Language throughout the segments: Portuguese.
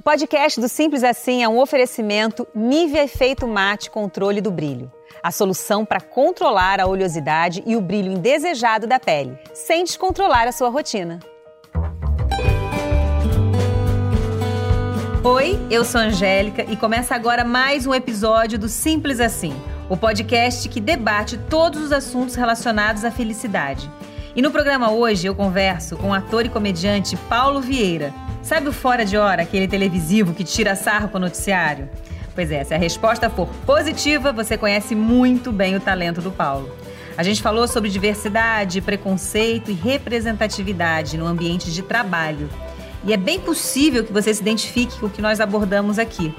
O podcast do Simples Assim é um oferecimento Nivea Efeito Mate Controle do Brilho. A solução para controlar a oleosidade e o brilho indesejado da pele, sem descontrolar a sua rotina. Oi, eu sou Angélica e começa agora mais um episódio do Simples Assim, o podcast que debate todos os assuntos relacionados à felicidade. E no programa hoje eu converso com o ator e comediante Paulo Vieira. Sabe o Fora de Hora, aquele televisivo que tira sarro com o noticiário? Pois é, se a resposta for positiva, você conhece muito bem o talento do Paulo. A gente falou sobre diversidade, preconceito e representatividade no ambiente de trabalho. E é bem possível que você se identifique com o que nós abordamos aqui.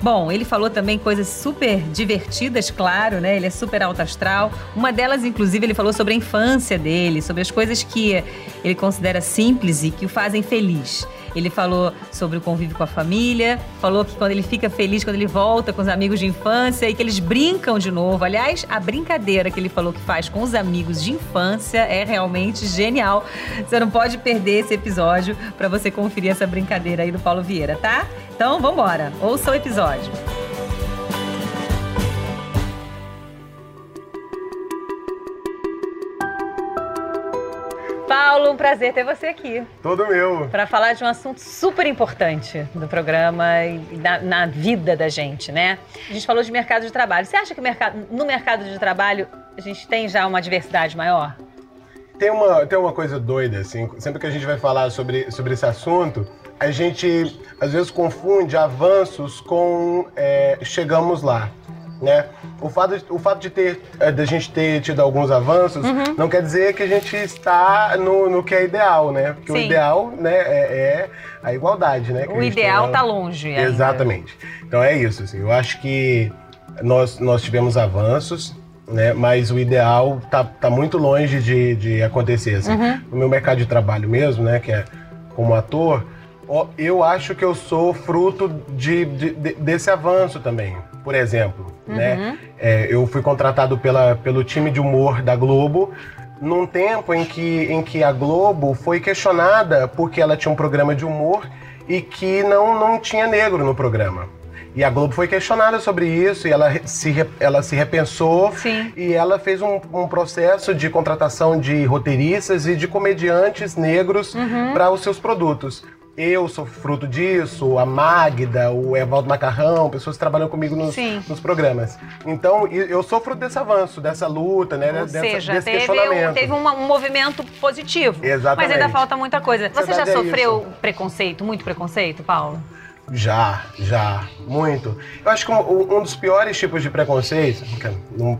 Bom, ele falou também coisas super divertidas, claro, né? Ele é super alto astral. Uma delas, inclusive, ele falou sobre a infância dele, sobre as coisas que ele considera simples e que o fazem feliz. Ele falou sobre o convívio com a família, falou que quando ele fica feliz, quando ele volta com os amigos de infância e que eles brincam de novo. Aliás, a brincadeira que ele falou que faz com os amigos de infância é realmente genial. Você não pode perder esse episódio para você conferir essa brincadeira aí do Paulo Vieira, tá? Então, vamos embora. Ouça o episódio. Paulo, um prazer ter você aqui. Todo meu. Para falar de um assunto super importante do programa e na, na, vida da gente, né? A gente falou de mercado de trabalho. Você acha que mercado, no mercado de trabalho a gente tem já uma diversidade maior? Tem uma, tem uma coisa doida, assim, sempre que a gente vai falar sobre, sobre esse assunto, a gente às vezes confunde avanços com é, chegamos lá né? O fato, de, o fato de ter eh, de a gente ter tido alguns avanços uhum. não quer dizer que a gente está no, no que é ideal, né? Porque Sim. o ideal, né, é, é, a igualdade, né? O ideal está longe. Ainda. Exatamente. Então é isso. Assim, eu acho que nós, nós tivemos avanços, né? Mas o ideal tá, tá muito longe de, de acontecer. Assim. Uhum. No meu mercado de trabalho mesmo, né? Que é como ator, eu acho que eu sou fruto de, de, de desse avanço também. Por exemplo, né? uhum. né? É, eu fui contratado pela, pelo time de humor da Globo num tempo em que, em que a Globo foi questionada porque ela tinha um programa de humor e que não, não tinha negro no programa. E a Globo foi questionada sobre isso e ela se, ela se repensou Sim. e ela fez um, um, processo de contratação de roteiristas e de comediantes negros uhum. para os seus produtos eu sou fruto disso, a Magda, o Evaldo Macarrão, pessoas que trabalham comigo nos, nos programas. Então, eu sou fruto desse avanço, dessa luta, né? Ou dessa, seja, desse teve, questionamento. Um, teve um, movimento positivo. Exatamente. Mas ainda falta muita coisa. Você já é sofreu é preconceito, muito preconceito, Paulo? Já, já, muito. Eu acho que um, um dos piores tipos de preconceito, um,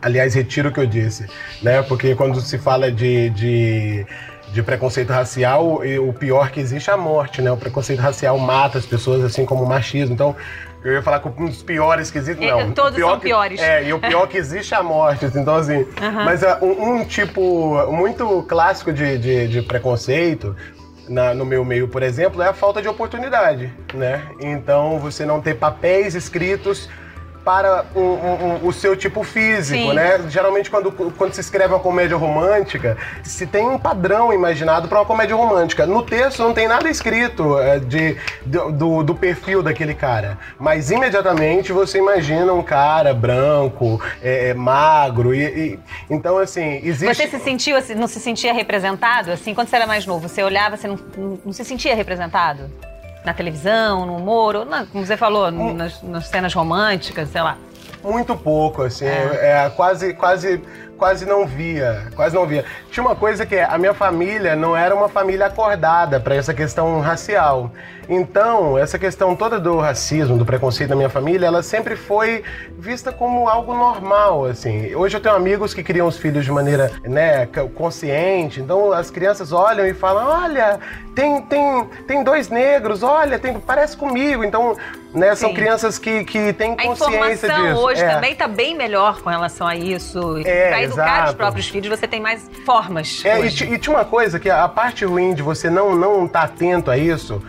aliás, retiro o que eu disse, né? Porque quando se fala de, de de preconceito racial, o pior que existe é a morte, né? O preconceito racial mata as pessoas, assim como o machismo. Então, eu ia falar que um dos piores que existe, não. Todos pior são que, piores. É, e o pior que existe é a morte. Assim, então, assim. Mas uh, um, um, tipo muito clássico de, de, de preconceito. Na, no meu meio, por exemplo, é a falta de oportunidade, né? Então, você não ter papéis escritos para um, o seu tipo físico, Sim. né? Geralmente, quando, quando se escreve uma comédia romântica, se tem um padrão imaginado para uma comédia romântica. No texto não tem nada escrito é, de, do, do, perfil daquele cara, mas imediatamente você imagina um cara branco, é, é, magro, e, e, então assim existe. Você se sentiu, assim, não se sentia representado assim quando você era mais novo? Você olhava, você não, não se sentia representado? Na televisão, no humor, ou na, como você falou, um, nas, nas, cenas românticas, sei lá? Muito pouco, assim, é. é quase, quase quase não via, quase não via. Tinha uma coisa que é, a minha família não era uma família acordada para essa questão racial. Então, essa questão toda do racismo, do preconceito da minha família, ela sempre foi vista como algo normal, assim. Hoje eu tenho amigos que criam os filhos de maneira, né, consciente. Então, as crianças olham e falam: "Olha, tem tem tem dois negros, olha, tem parece comigo". Então, né, são crianças que, que têm consciência a disso. hoje é. também está bem melhor com relação a isso. É, para educar os próprios filhos, você tem mais formas. É, e, e, tinha uma coisa que a parte ruim de você não não estar tá atento a isso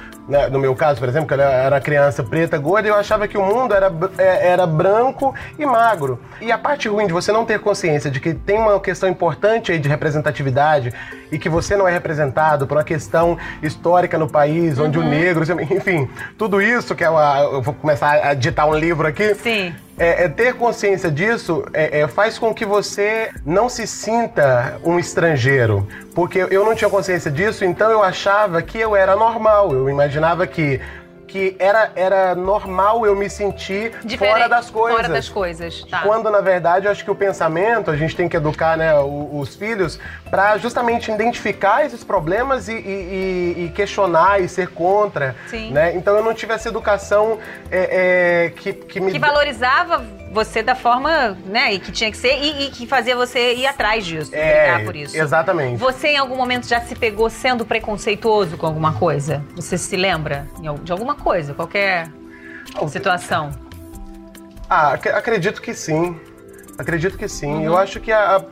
no meu caso, por exemplo, que eu era criança preta, gorda, eu achava que o mundo era, é, era branco e magro. E a parte ruim de você não ter consciência de que tem uma questão importante aí de representatividade e que você não é representado por uma questão histórica no país, onde uhum. o negro, enfim, tudo isso que é uma, eu vou começar a ditar um livro aqui. Sim. É, é, ter consciência disso é, é, faz com que você não se sinta um estrangeiro. Porque eu não tinha consciência disso, então eu achava que eu era normal. Eu imaginava que que era, era normal eu me sentir Diferente, fora das coisas. Fora das coisas, tá. Quando, na verdade, eu acho que o pensamento, a gente tem que educar né, os, os filhos para justamente identificar esses problemas e, e, e, questionar e ser contra. Sim. Né? Então eu não tive essa educação é, é, que, que me... Que valorizava você da forma, né, e que tinha que ser e, e que fazia você ir atrás disso, é, brigar por isso. Exatamente. Você em algum momento já se pegou sendo preconceituoso com alguma coisa? Você se lembra de alguma coisa, qualquer situação? Ah, acredito que sim. Acredito que sim. Uhum. Eu acho que a,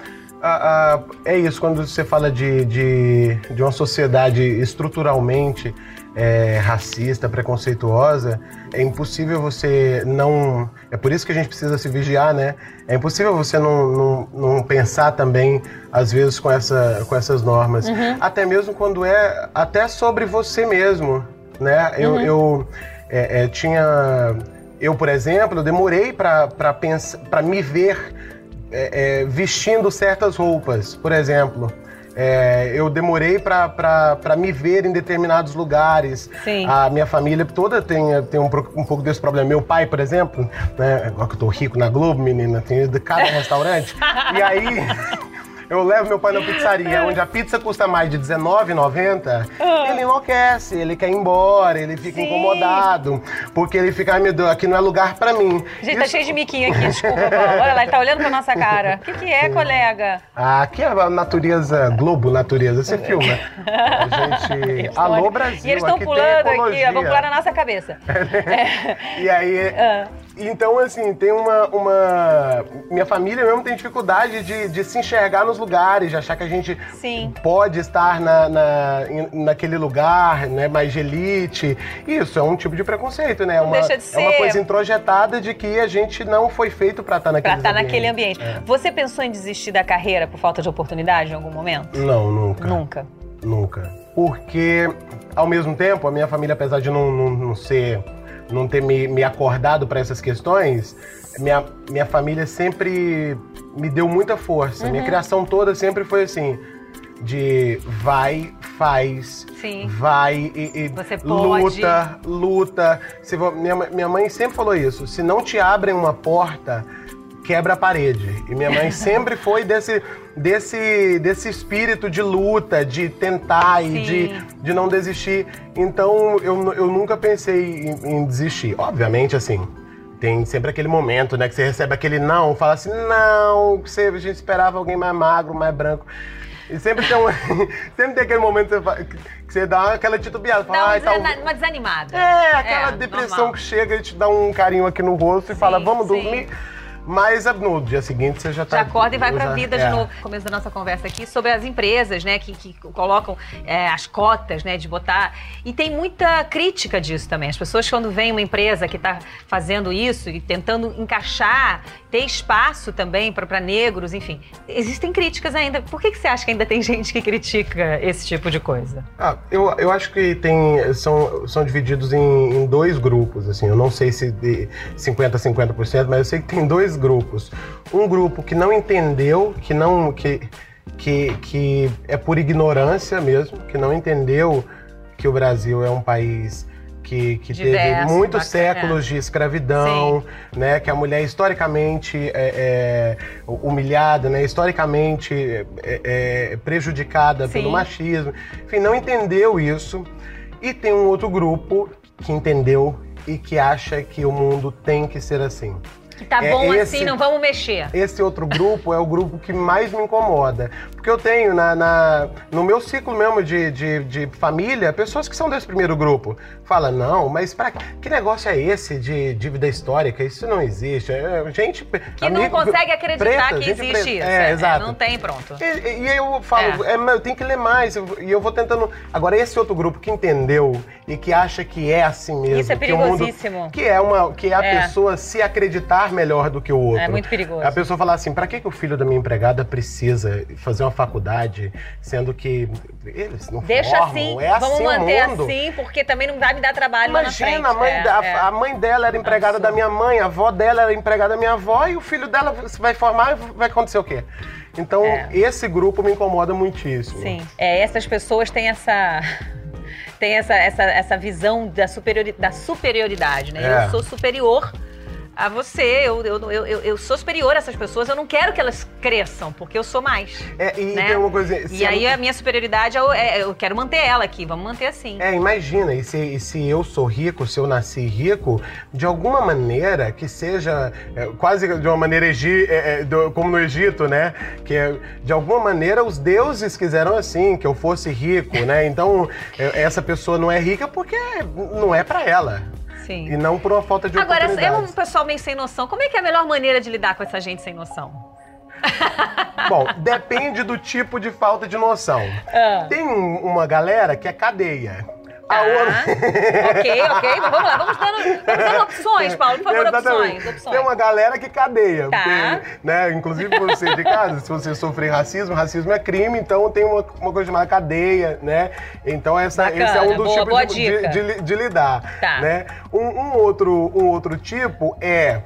a, a, é isso, quando você fala de, de, de uma sociedade estruturalmente é, racista, preconceituosa, é impossível você não. É por isso que a gente precisa se vigiar, né? É impossível você não, não, não pensar também, às vezes, com, essa, com essas normas. Uhum. Até mesmo quando é até sobre você mesmo, né? Eu, uhum. eu é, é, tinha. Eu, por exemplo, eu demorei para me ver é, é, vestindo certas roupas. Por exemplo, é, eu demorei para me ver em determinados lugares. Sim. A minha família toda tem, tem um, um pouco desse problema. Meu pai, por exemplo, né? Agora que eu tô rico na Globo, menina, tem de cada restaurante. e aí. Eu levo meu pai na pizzaria, onde a pizza custa mais de R$19,90. Ah. Ele enlouquece, ele quer ir embora, ele fica Sim. incomodado. Porque ele fica, ai meu Deus, aqui não é lugar pra mim. Gente, tá Isso... tá cheio de miquinho aqui, desculpa, Paulo. Olha lá, ele tá olhando pra nossa cara. O que, que é, colega? Ah, aqui é a natureza, Globo Natureza, você filma. A gente. Alô, Brasil. E eles estão pulando aqui, vão pular na nossa cabeça. é. E aí. Ah. Então, assim, tem uma, uma. Minha família mesmo tem dificuldade de, de se enxergar nos lugares, de achar que a gente Sim. pode estar na, na, naquele lugar, né, mais de elite. Isso é um tipo de preconceito, né? É uma, Deixa de ser. É uma coisa introjetada de que a gente não foi feito para estar naquele Pra estar naquele ambiente. É. Você pensou em desistir da carreira por falta de oportunidade em algum momento? Não, nunca. Nunca. Nunca. Porque, ao mesmo tempo, a minha família, apesar de não, não, não ser não ter me, me acordado para essas questões, minha, minha família sempre me deu muita força. Uhum. Minha criação toda sempre foi assim de vai, faz, Sim. vai e, e luta, luta. Se, minha, minha mãe sempre falou isso. Se não te abrem uma porta, quebra a parede. E minha mãe sempre foi desse, desse, desse espírito de luta, de tentar e de, de não desistir. Então eu, eu nunca pensei em, em, desistir. Obviamente, assim. Tem sempre aquele momento, né, que você recebe aquele não, fala assim, não, você, a gente esperava alguém mais magro, mais branco. E sempre tem, um, sempre tem aquele momento que você, que você dá aquela titubeada. Fala, dá uma, uma desanimada. É, aquela é, depressão normal. que chega e te dá um carinho aqui no rosto e sim, fala, vamos sim. dormir. Mas no dia seguinte você já tá. Já acorda e vai para a vida é. de novo. Começo da nossa conversa aqui sobre as empresas, né, que, que colocam é, as cotas, né, de botar. E tem muita crítica disso também. As pessoas, quando vem uma empresa que está fazendo isso e tentando encaixar, ter espaço também para negros, enfim, existem críticas ainda. Por que, que você acha que ainda tem gente que critica esse tipo de coisa? Ah, eu, eu acho que tem. São, são divididos em, em dois grupos, assim. Eu não sei se de 50% a 50%, mas eu sei que tem dois grupos. Um grupo que não entendeu, que não que, que, que é por ignorância mesmo, que não entendeu que o Brasil é um país que, que Diverso, teve muitos bacana. séculos de escravidão, Sim. né? Que a mulher historicamente é, é humilhada, né? Historicamente é, é prejudicada Sim. pelo machismo. Enfim, não entendeu isso. E tem um outro grupo que entendeu e que acha que o mundo tem que ser assim. Que tá bom é esse, assim, não vamos mexer. Esse outro grupo é o grupo que mais me incomoda. Porque eu tenho na, na no meu ciclo mesmo de, de, de, família pessoas que são desse primeiro grupo. Fala, não, mas pra, que negócio é esse de dívida histórica? Isso não existe. É, gente. Que amigo, não consegue acreditar preta, que existe preta. isso. É, é, exato. Não tem, pronto. E, e eu falo, é. eu tenho que ler mais. E eu vou tentando. Agora, esse outro grupo que entendeu e que acha que é assim mesmo. Isso é perigosíssimo. Que, mundo, que é, uma, que é a é. pessoa se acreditar melhor do que o outro. É muito perigoso. A pessoa falar assim: pra que, que o filho da minha empregada precisa fazer uma faculdade, sendo que eles não Deixa formam, assim, é vamos assim manter assim, porque também não vai me dar trabalho Imagina. A mãe, é, a, a, mãe dela era empregada Absurdo. da minha mãe, a avó dela era empregada da minha avó, e o filho dela vai formar e vai acontecer o quê? Então, é. esse grupo me incomoda muitíssimo. Sim. É, essas pessoas têm essa tem essa, essa, essa visão da, superiori, da superioridade, né? É. Eu sou superior a você, eu, eu, eu, eu, sou superior a essas pessoas, eu não quero que elas cresçam, porque eu sou mais. É, e né? tem uma coisa. E aí a minha superioridade, eu, é, eu quero manter ela aqui, vamos manter assim. É, imagina, e se, e se eu sou rico, se eu nasci rico, de alguma maneira que seja é, quase de uma maneira egi, é, é do, como no Egito, né? Que é, de alguma maneira os deuses quiseram assim, que eu fosse rico, né? Então é, essa pessoa não é rica porque não é para ela. Sim. E não por uma falta de Agora, é um pessoal meio sem noção. Como é que é a melhor maneira de lidar com essa gente sem noção? Bom, depende do tipo de falta de noção. Ah. Tem um, uma galera que é cadeia. Tá. ok, ok. Vamos lá, vamos dando, vamos dando opções, Paulo. Por favor, opções, opções. Tem uma galera que cadeia. Tá. Porque, né, inclusive você de casa, se você sofrer racismo, racismo é crime, então tem uma, uma coisa chamada cadeia, né? Então essa, esse é um dos boa, tipos boa de, de, de, lidar. Tá. Né? Um, um, outro, um outro tipo é.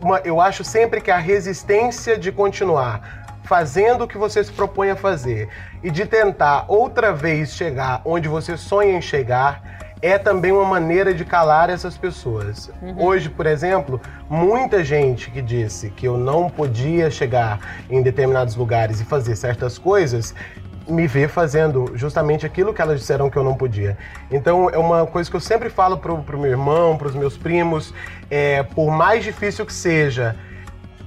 Uma, eu acho sempre que a resistência de continuar fazendo o que você se propõe a fazer e de tentar outra vez chegar onde você sonha em chegar, é também uma maneira de calar essas pessoas. Uhum. Hoje, por exemplo, muita gente que disse que eu não podia chegar em determinados lugares e fazer certas coisas, me vê fazendo justamente aquilo que elas disseram que eu não podia. Então é uma coisa que eu sempre falo pro, pro meu irmão, pros meus primos, é, por mais difícil que seja,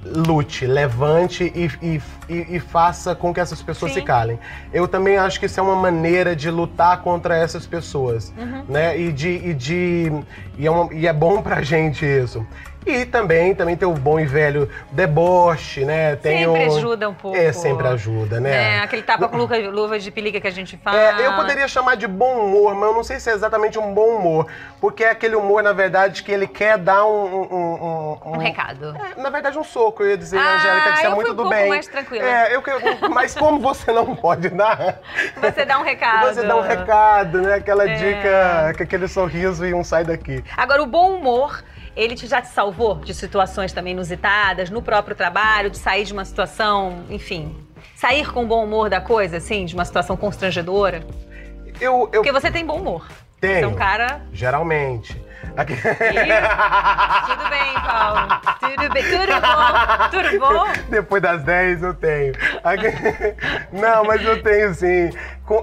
lute, levante e, e, e, e, faça com que essas pessoas Sim. se calem. Eu também acho que isso é uma maneira de lutar contra essas pessoas, uhum. né? E de, e de e é, uma, e é bom pra gente isso. E também, também tem o bom e velho deboche, né? Tem sempre o... ajuda um pouco. É, sempre ajuda, né? É, aquele tapa com luva de pelica que a gente faz. É, eu poderia chamar de bom humor, mas eu não sei se é exatamente um bom humor. Porque é aquele humor, na verdade, que ele quer dar um... Um, um, um, um recado. É, na verdade, um soco, eu ia dizer, ah, Angélica, que você é muito do um bem. mais tranquila. É, eu, mas como você não pode dar... Você dá um recado. Você dá um recado, né? Aquela é. dica, aquele sorriso e um sai daqui. Agora, o bom humor ele te, já te salvou de situações também inusitadas, no próprio trabalho, de sair de uma situação, enfim, sair com bom humor da coisa, assim, de uma situação constrangedora? Eu, eu... Porque você tem bom humor. Tenho. Você é um cara. Geralmente. Aqui... tudo bem, Paulo. Tudo bem. Tudo bom? Tudo bom? Depois das 10 eu tenho. Aqui... Não, mas eu tenho sim.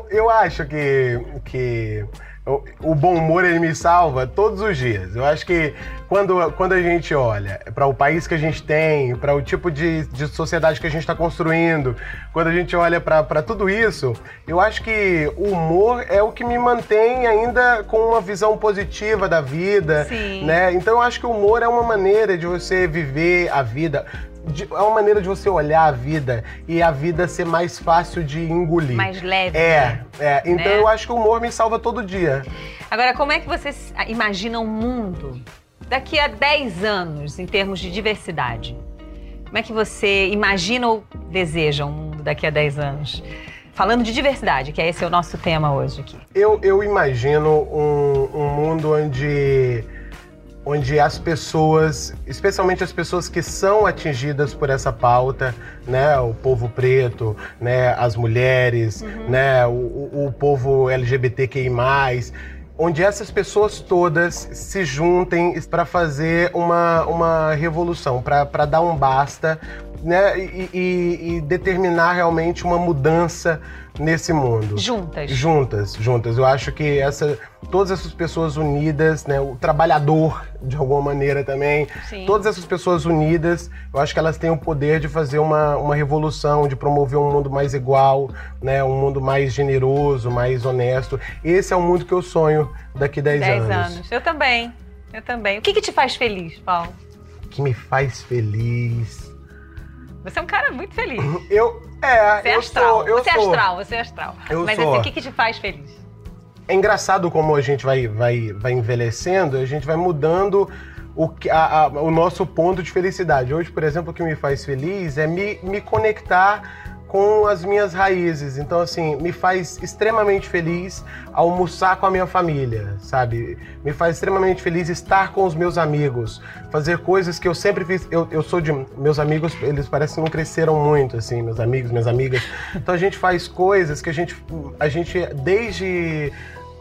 Eu acho que. que o bom humor ele me salva todos os dias. Eu acho que quando, quando a gente olha para o país que a gente tem, para o tipo de, de sociedade que a gente está construindo, quando a gente olha para tudo isso, eu acho que o humor é o que me mantém ainda com uma visão positiva da vida, Sim. né? Então eu acho que o humor é uma maneira de você viver a vida de, é uma maneira de você olhar a vida e a vida ser mais fácil de engolir. Mais leve. É, né? é. Então né? eu acho que o humor me salva todo dia. Agora, como é que você imagina um mundo daqui a 10 anos em termos de diversidade? Como é que você imagina ou deseja um mundo daqui a 10 anos? Falando de diversidade, que é esse é o nosso tema hoje aqui. Eu, eu imagino um, um mundo onde onde as pessoas, especialmente as pessoas que são atingidas por essa pauta, né, o povo preto, né, as mulheres, uhum. né, o, o povo LGBTQI+, onde essas pessoas todas se juntem para fazer uma, uma revolução, para dar um basta né, e, e, e determinar realmente uma mudança nesse mundo. Juntas. Juntas, juntas. Eu acho que essa, todas essas pessoas unidas, né, o trabalhador de alguma maneira também, Sim. todas essas pessoas unidas, eu acho que elas têm o poder de fazer uma, uma revolução, de promover um mundo mais igual, né, um mundo mais generoso, mais honesto. Esse é o mundo que eu sonho daqui 10, 10 anos. anos. Eu também. Eu também. O que, que te faz feliz, Paulo? O que me faz feliz. Você é um cara muito feliz. Eu, é, Você é eu astral. sou, eu você é sou. astral, você é astral. Eu Mas sou. assim, o que, que te faz feliz? É engraçado como a gente vai, vai, vai envelhecendo, a gente vai mudando o, que- a- a- o nosso ponto de felicidade. Hoje, por exemplo, o que me faz feliz é me, me conectar com as minhas raízes. Então, assim, me faz extremamente feliz almoçar com a minha família, sabe? Me faz extremamente feliz estar com os meus amigos, fazer coisas que eu sempre fiz. Eu, eu sou de. Meus amigos, eles parecem que não cresceram muito, assim, meus amigos, minhas amigas. Então a gente faz coisas que a gente. A gente, desde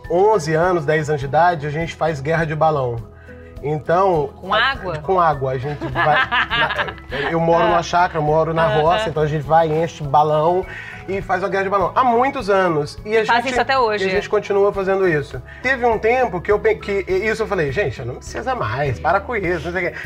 11 anos, 10 anos de idade, a gente faz guerra de balão. Então. Com água? Com água. A gente vai. na- eu moro numa chácara, eu moro na roça, então a gente vai, enche balão e faz a guerra de balão. Há muitos anos. E a Faz gente, isso até hoje. E a gente continua fazendo isso. Teve um tempo que eu que isso eu falei, gente, não precisa mais, para com isso, não sei o quê.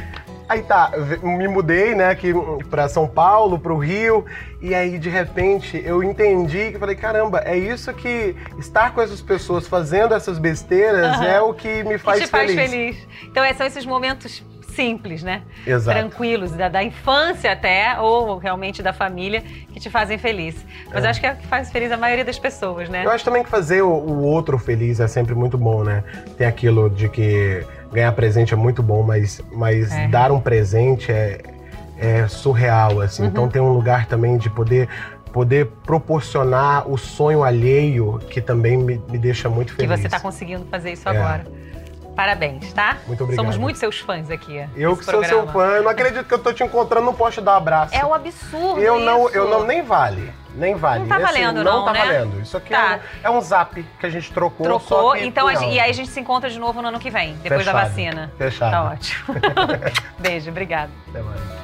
Aí tá, me mudei, né, aqui pra São Paulo, pro Rio, e aí de repente eu entendi que falei, caramba, é isso que estar com essas pessoas fazendo essas besteiras Aham. é o que me faz que te faz feliz. feliz. Então, são esses momentos simples, né? Exato. Tranquilos, da, da infância até, ou realmente da família, que te fazem feliz. Mas É. acho que é o que faz feliz a maioria das pessoas, né? Eu acho também que fazer o, o outro feliz é sempre muito bom, né? Tem aquilo de que ganhar presente é muito bom, mas, mas É. dar um presente é, é surreal, assim. Uhum. Então tem um lugar também de poder poder proporcionar o sonho alheio que também me, me deixa muito Que feliz. você está conseguindo fazer isso É. agora. Parabéns, tá? Muito obrigado. Somos muito seus fãs aqui. Eu que sou seu programa. fã, eu não acredito que eu tô te encontrando, não posso te dar um abraço. É um absurdo eu não, isso. eu não nem vale. Nem vale. Não tá Esse valendo, não. não, tá né? valendo. Isso aqui Tá. é, um, é um zap que a gente trocou. Trocou, então a não. e aí a gente se encontra de novo no ano que vem, depois da Fechado. vacina. Fechado. Tá ótimo. Beijo, obrigada. Até mais.